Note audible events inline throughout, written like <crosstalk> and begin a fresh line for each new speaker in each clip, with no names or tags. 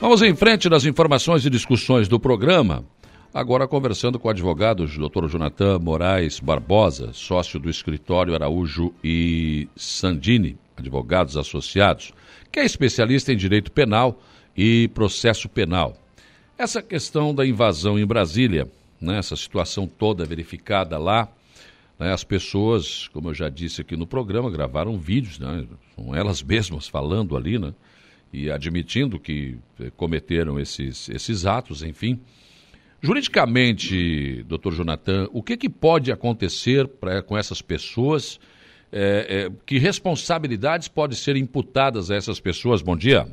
Vamos em frente nas informações e discussões do programa. Agora conversando com o advogado Dr. Jonathan Moraes Barbosa, sócio do escritório Araújo e Sandini, advogados associados, que é especialista em direito penal e processo penal. Essa questão da invasão em Brasília, né, essa situação toda verificada lá, né, as pessoas, como eu já disse aqui no programa, gravaram vídeos, né, são elas <laughs> mesmas falando ali, né, e admitindo que eh, cometeram esses, esses atos, enfim. Juridicamente, doutor Jonathan, o que, que pode acontecer pra, com essas pessoas? É, é, que responsabilidades podem ser imputadas a essas pessoas? Bom dia.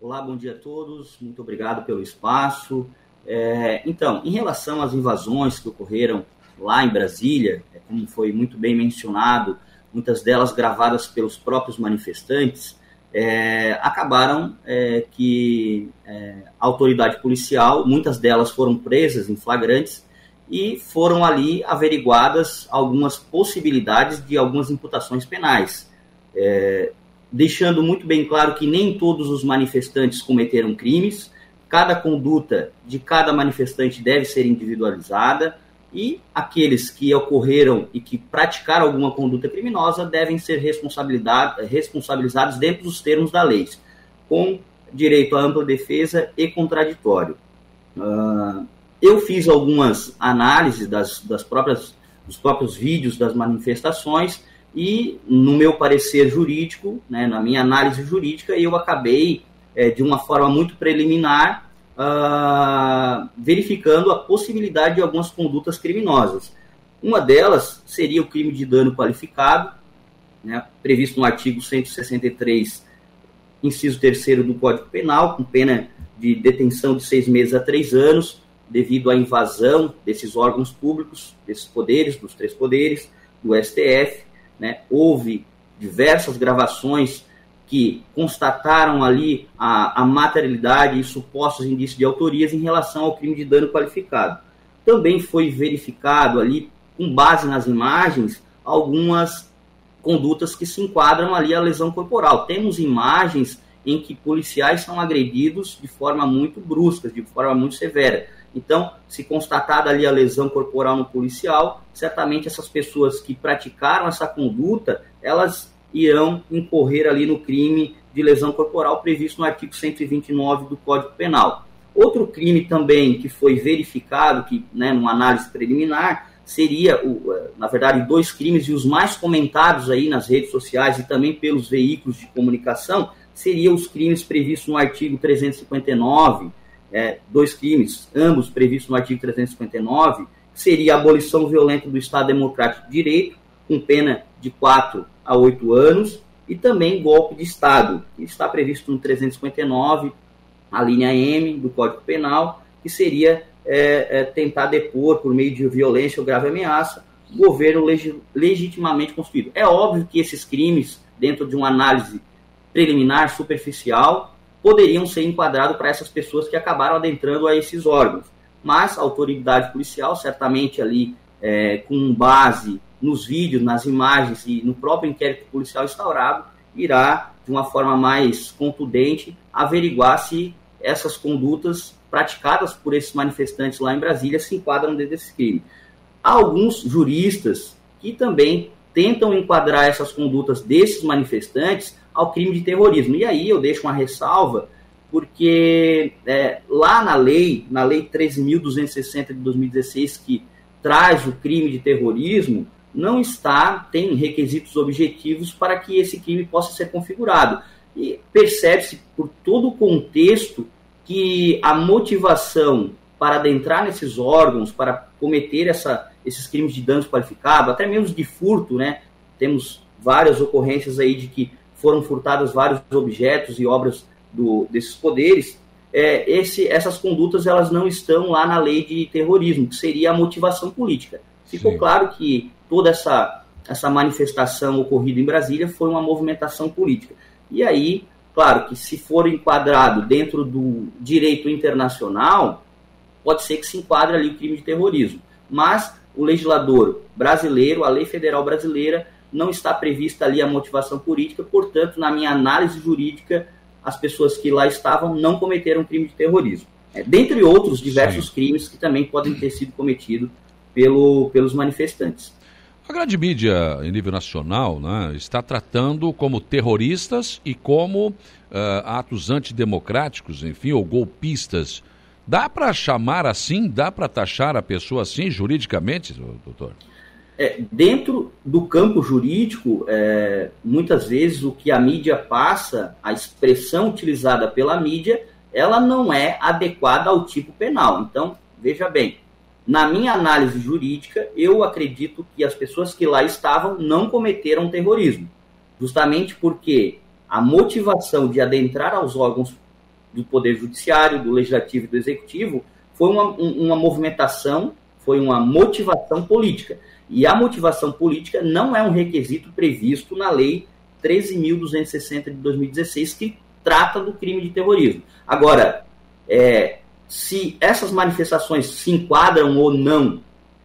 Olá, bom dia a todos. Muito obrigado pelo espaço. É, então, em relação às invasões que ocorreram lá em Brasília, é, como foi muito bem mencionado, muitas delas gravadas pelos próprios manifestantes, é, acabaram é, que é, a autoridade policial, muitas delas foram presas em flagrantes e foram ali averiguadas algumas possibilidades de algumas imputações penais, é, deixando muito bem claro que nem todos os manifestantes cometeram crimes, cada conduta de cada manifestante deve ser individualizada e aqueles que ocorreram e que praticaram alguma conduta criminosa devem ser responsabilizados dentro dos termos da lei, com direito à ampla defesa e contraditório. Uh, eu fiz algumas análises das, das próprias, dos próprios vídeos das manifestações e, no meu parecer jurídico, né, na minha análise jurídica, eu acabei, é, de uma forma muito preliminar, uh, verificando a possibilidade de algumas condutas criminosas. Uma delas seria o crime de dano qualificado, né, previsto no artigo 163, inciso 3 do Código Penal, com pena de detenção de seis meses a três anos, devido à invasão desses órgãos públicos, desses poderes, dos três poderes, do STF. Né, houve diversas gravações que constataram ali a, a materialidade e supostos indícios de autorias em relação ao crime de dano qualificado. Também foi verificado ali, com base nas imagens, algumas condutas que se enquadram ali à lesão corporal. Temos imagens em que policiais são agredidos de forma muito brusca, de forma muito severa. Então, se constatada ali a lesão corporal no policial, certamente essas pessoas que praticaram essa conduta, elas irão incorrer ali no crime de lesão corporal previsto no artigo 129 do Código Penal. Outro crime também que foi verificado, que, né, numa análise preliminar, seria, o, eh, na verdade, dois crimes e os mais comentados aí nas redes sociais e também pelos veículos de comunicação, seriam os crimes previstos no artigo 359, é, dois crimes, ambos previstos no artigo 359, seria a abolição violenta do Estado Democrático de Direito, com pena de 4 a 8 anos, e também golpe de Estado, que está previsto no 359, a linha M do Código Penal, que seria é, é, tentar depor por meio de violência ou grave ameaça o governo legi legitimamente constituído. É óbvio que esses crimes, dentro de uma análise preliminar, superficial, poderiam ser enquadrados para essas pessoas que acabaram adentrando a esses órgãos. Mas a autoridade policial, certamente ali é, com base nos vídeos, nas imagens e no próprio inquérito policial instaurado, irá, de uma forma mais contundente, averiguar se essas condutas praticadas por esses manifestantes lá em Brasília se enquadram dentro desse crime. Há alguns juristas que também tentam enquadrar essas condutas desses manifestantes ao crime de terrorismo. E aí eu deixo uma ressalva, porque é, lá na lei, na lei 13.260 de 2016, que traz o crime de terrorismo, não está, tem requisitos objetivos para que esse crime possa ser configurado. E percebe-se por todo o contexto que a motivação para adentrar nesses órgãos, para cometer essa, esses crimes de danos qualificados, até mesmo de furto, né? Temos várias ocorrências aí de que foram furtados vários objetos e obras do, desses poderes. É, esse, essas condutas elas não estão lá na lei de terrorismo, que seria a motivação política. Ficou Sim. claro que toda essa, essa manifestação ocorrida em Brasília foi uma movimentação política. E aí, claro que se for enquadrado dentro do direito internacional, pode ser que se enquadre ali o crime de terrorismo. Mas o legislador brasileiro, a lei federal brasileira, não está prevista ali a motivação política, portanto, na minha análise jurídica, as pessoas que lá estavam não cometeram crime de terrorismo. É, dentre outros diversos Sim. crimes que também podem ter sido cometidos pelo, pelos manifestantes.
A grande mídia em nível nacional né, está tratando como terroristas e como uh, atos antidemocráticos, enfim, ou golpistas. Dá para chamar assim? Dá para taxar a pessoa assim juridicamente, doutor?
É, dentro do campo jurídico, é, muitas vezes o que a mídia passa, a expressão utilizada pela mídia, ela não é adequada ao tipo penal. Então, veja bem, na minha análise jurídica, eu acredito que as pessoas que lá estavam não cometeram terrorismo, justamente porque a motivação de adentrar aos órgãos do Poder Judiciário, do Legislativo e do Executivo foi uma, uma movimentação, foi uma motivação política. E a motivação política não é um requisito previsto na Lei 13.260 de 2016, que trata do crime de terrorismo. Agora, é, se essas manifestações se enquadram ou não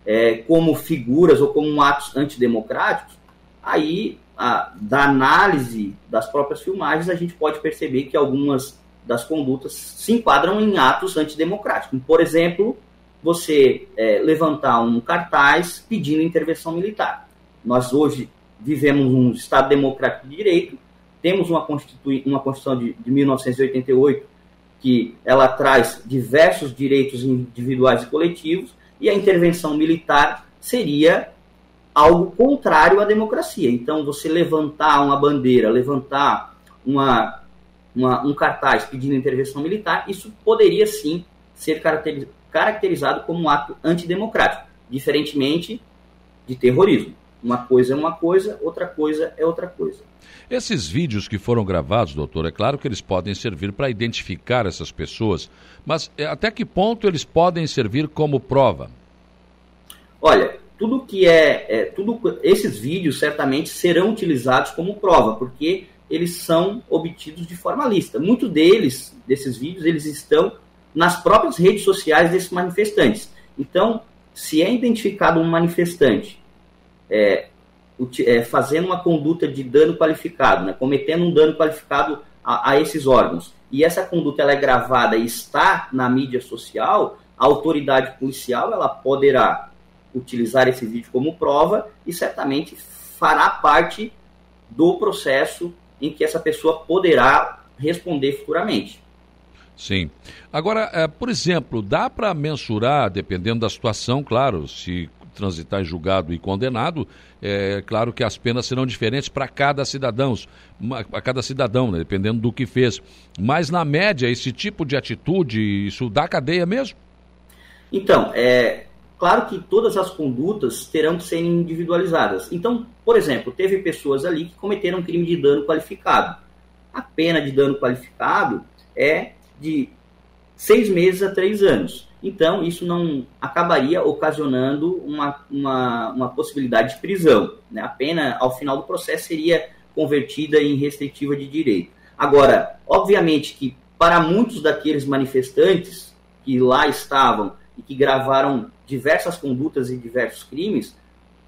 é, como figuras ou como atos antidemocráticos, aí, a, da análise das próprias filmagens, a gente pode perceber que algumas das condutas se enquadram em atos antidemocráticos. Por exemplo, você é, levantar um cartaz pedindo intervenção militar. Nós hoje vivemos um Estado democrático de direito, temos uma, Constitui uma Constituição de, de 1988 que ela traz diversos direitos individuais e coletivos, e a intervenção militar seria algo contrário à democracia. Então, você levantar uma bandeira, levantar uma, uma, um cartaz pedindo intervenção militar, isso poderia sim ser caracterizado como um ato antidemocrático, diferentemente de terrorismo. Uma coisa é uma coisa, outra coisa é outra coisa.
Esses vídeos que foram gravados, doutor, é claro que eles podem servir para identificar essas pessoas, mas é, até que ponto eles podem servir como prova?
Olha, tudo que é, é tudo esses vídeos certamente serão utilizados como prova, porque eles são obtidos de forma lista. Muitos deles, desses vídeos, eles estão nas próprias redes sociais desses manifestantes. Então, se é identificado um manifestante é, é, fazendo uma conduta de dano qualificado, né, cometendo um dano qualificado a, a, esses órgãos, e essa conduta ela é gravada e está na mídia social, a autoridade policial ela poderá utilizar esse vídeo como prova e certamente fará parte do processo em que essa pessoa poderá responder futuramente.
Sim. Agora, é, por exemplo, dá para mensurar, dependendo da situação, claro, se transitar em julgado e condenado, é claro que as penas serão diferentes para cada cidadão, para cada cidadão, né, dependendo do que fez. Mas na média, esse tipo de atitude, isso dá cadeia mesmo?
Então, é claro que todas as condutas terão que ser individualizadas. Então, por exemplo, teve pessoas ali que cometeram crime de dano qualificado. A pena de dano qualificado é de seis meses a três anos. Então, isso não acabaria ocasionando uma, uma, uma possibilidade de prisão. Né? A pena, ao final do processo, seria convertida em restritiva de direito. Agora, obviamente que para muitos daqueles manifestantes que lá estavam e que gravaram diversas condutas e diversos crimes,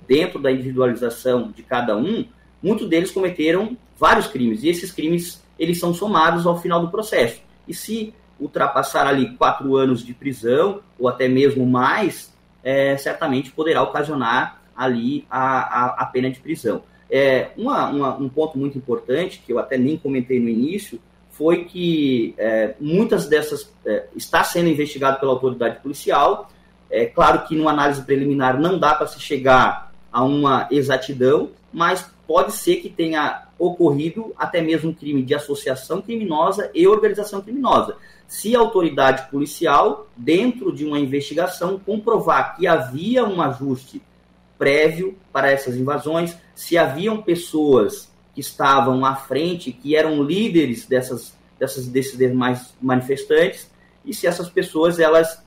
dentro da individualização de cada um, muitos deles cometeram vários crimes, e esses crimes eles são somados ao final do processo. E se ultrapassar ali quatro anos de prisão, ou até mesmo mais, é, certamente poderá ocasionar ali a, a, a pena de prisão. É, uma, uma, um ponto muito importante, que eu até nem comentei no início, foi que é, muitas dessas é, está sendo investigado pela autoridade policial. É claro que numa análise preliminar não dá para se chegar a uma exatidão, mas pode ser que tenha ocorrido até mesmo um crime de associação criminosa e organização criminosa. Se a autoridade policial, dentro de uma investigação, comprovar que havia um ajuste prévio para essas invasões, se haviam pessoas que estavam à frente, que eram líderes dessas, dessas desses demais manifestantes, e se essas pessoas elas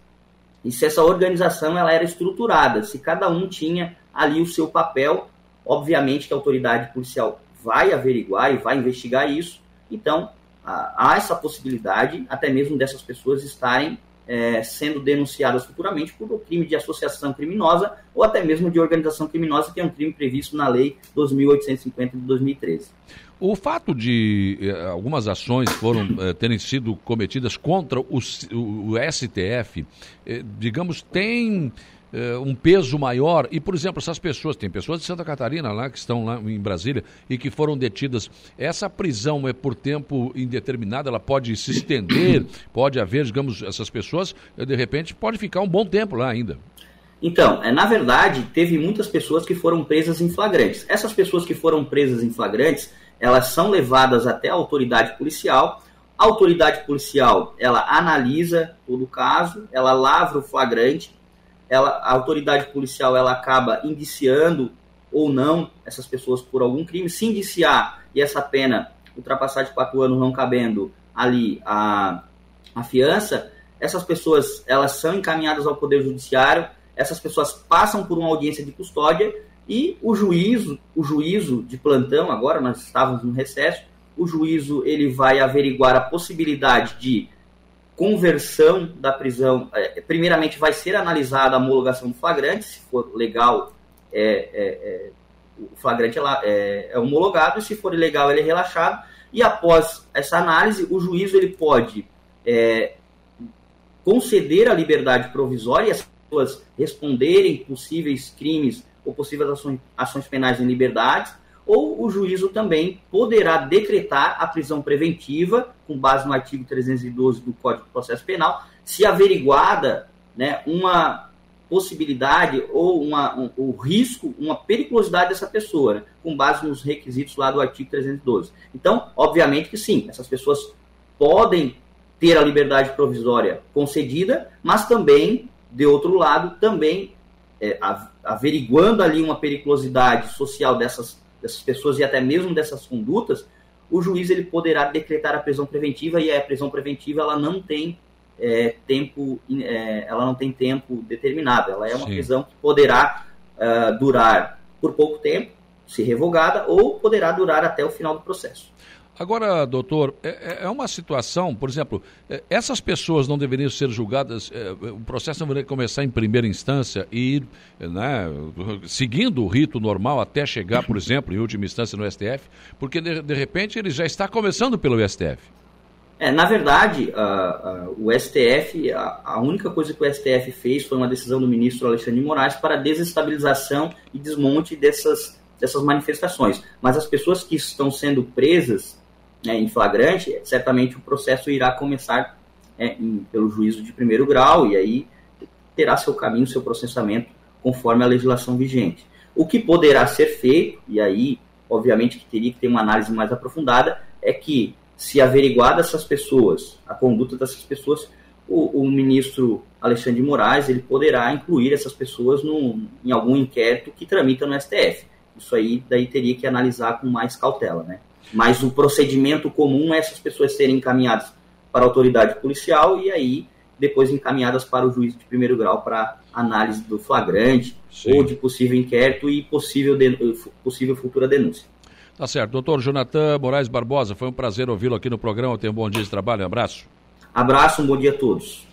e se essa organização ela era estruturada, se cada um tinha ali o seu papel, obviamente que a autoridade policial vai averiguar e vai investigar isso. Então, há essa possibilidade até mesmo dessas pessoas estarem é, sendo denunciadas futuramente por crime de associação criminosa ou até mesmo de organização criminosa, que é um crime previsto na Lei 2.850 de 2013.
O fato de eh, algumas ações foram eh, terem sido cometidas contra o, o, o STF, eh, digamos, tem eh, um peso maior. E, por exemplo, essas pessoas, tem pessoas de Santa Catarina lá que estão lá em Brasília e que foram detidas. Essa prisão é por tempo indeterminado, ela pode se estender, <coughs> pode haver, digamos, essas pessoas, de repente, pode ficar um bom tempo lá ainda.
Então, é, na verdade, teve muitas pessoas que foram presas em flagrantes. Essas pessoas que foram presas em flagrantes, elas são levadas até a autoridade policial. A autoridade policial, ela analisa todo o caso, ela lavra o flagrante, ela, a autoridade policial ela acaba indiciando ou não essas pessoas por algum crime. Se indiciar e essa pena ultrapassar de quatro anos não cabendo ali a, a fiança, essas pessoas elas são encaminhadas ao Poder Judiciário essas pessoas passam por uma audiência de custódia e o juízo, o juízo de plantão, agora nós estávamos no recesso, o juízo ele vai averiguar a possibilidade de conversão da prisão. É, primeiramente vai ser analisada a homologação do flagrante, se for legal, é, é, é o flagrante é, é, homologado, e se for ilegal, ele é relaxado. E após essa análise, o juízo ele pode é, conceder a liberdade provisória pessoas responderem possíveis crimes ou possíveis ações, ações penais em liberdade, ou o juízo também poderá decretar a prisão preventiva, com base no artigo 312 do Código de Processo Penal, se averiguada né, uma possibilidade ou uma, um, o risco, uma periculosidade dessa pessoa, né, com base nos requisitos lá do artigo 312. Então, obviamente que sim, essas pessoas podem ter a liberdade provisória concedida, mas também de outro lado, também é, averiguando ali uma periculosidade social dessas, dessas pessoas e até mesmo dessas condutas, o juiz ele poderá decretar a prisão preventiva e a prisão preventiva ela não tem é, tempo é, ela não tem tempo determinado ela é uma Sim. prisão que poderá uh, durar por pouco tempo se revogada ou poderá durar até o final do processo
Agora, doutor, é, é, é, uma situação, por exemplo, é, essas pessoas não deveriam ser julgadas, é, o processo não deveria começar em primeira instância e ir, né, seguindo o rito normal até chegar, por exemplo, em última instância no STF, porque de, de repente ele já está começando pelo STF.
É, na verdade, o STF, a, a, única coisa que o STF fez foi uma decisão do ministro Alexandre de Moraes para desestabilização e desmonte dessas, dessas manifestações. Mas as pessoas que estão sendo presas né, em flagrante, certamente o processo irá começar é, em, pelo juízo de primeiro grau e aí terá seu caminho, seu processamento conforme a legislação vigente. O que poderá ser feito, e aí, obviamente, que teria que ter uma análise mais aprofundada, é que, se averiguar dessas pessoas, a conduta dessas pessoas, o, o ministro Alexandre de Moraes ele poderá incluir essas pessoas no, em algum inquérito que tramita no STF. Isso aí daí teria que analisar com mais cautela, né? Mas o procedimento comum é essas pessoas serem encaminhadas para a autoridade policial e aí depois encaminhadas para o juiz de primeiro grau para análise do flagrante Sim. ou de possível inquérito e possível, de, possível futura denúncia.
Tá certo. Doutor Jonathan Moraes Barbosa, foi um prazer ouvi-lo aqui no programa. Tenha um bom dia de trabalho. Um abraço.
Abraço, um bom dia a todos.